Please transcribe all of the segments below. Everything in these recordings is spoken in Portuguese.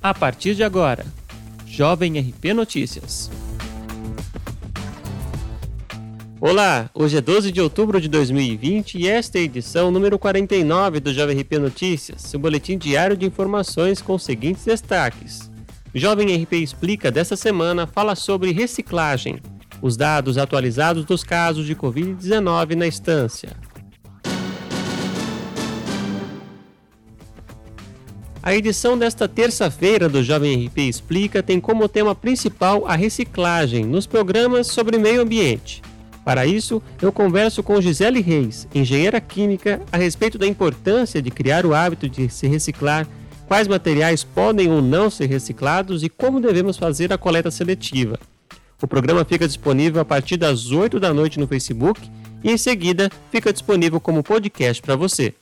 A partir de agora, Jovem RP Notícias. Olá, hoje é 12 de outubro de 2020 e esta é a edição número 49 do Jovem RP Notícias, seu boletim diário de informações com os seguintes destaques. Jovem RP Explica desta semana fala sobre reciclagem, os dados atualizados dos casos de Covid-19 na estância. A edição desta terça-feira do Jovem RP Explica tem como tema principal a reciclagem nos programas sobre meio ambiente. Para isso, eu converso com Gisele Reis, engenheira química, a respeito da importância de criar o hábito de se reciclar, quais materiais podem ou não ser reciclados e como devemos fazer a coleta seletiva. O programa fica disponível a partir das 8 da noite no Facebook e em seguida fica disponível como podcast para você.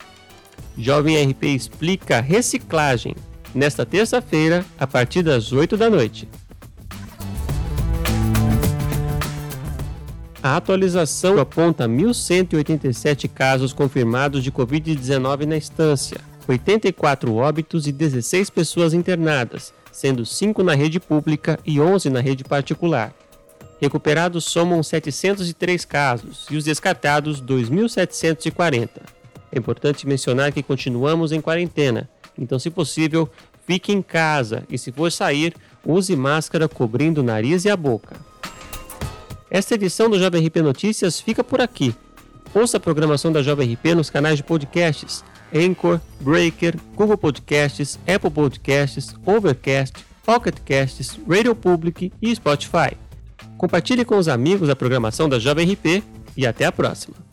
Jovem RP explica reciclagem nesta terça-feira a partir das 8 da noite. A atualização aponta 1.187 casos confirmados de Covid-19 na estância, 84 óbitos e 16 pessoas internadas, sendo 5 na rede pública e 11 na rede particular. Recuperados somam 703 casos e os descartados 2.740. É importante mencionar que continuamos em quarentena, então, se possível, fique em casa e, se for sair, use máscara cobrindo o nariz e a boca. Esta edição do Jovem RP Notícias fica por aqui. Ouça a programação da Jovem RP nos canais de podcasts Anchor, Breaker, Google Podcasts, Apple Podcasts, Overcast, Pocket Casts, Radio Public e Spotify. Compartilhe com os amigos a programação da Jovem RP e até a próxima.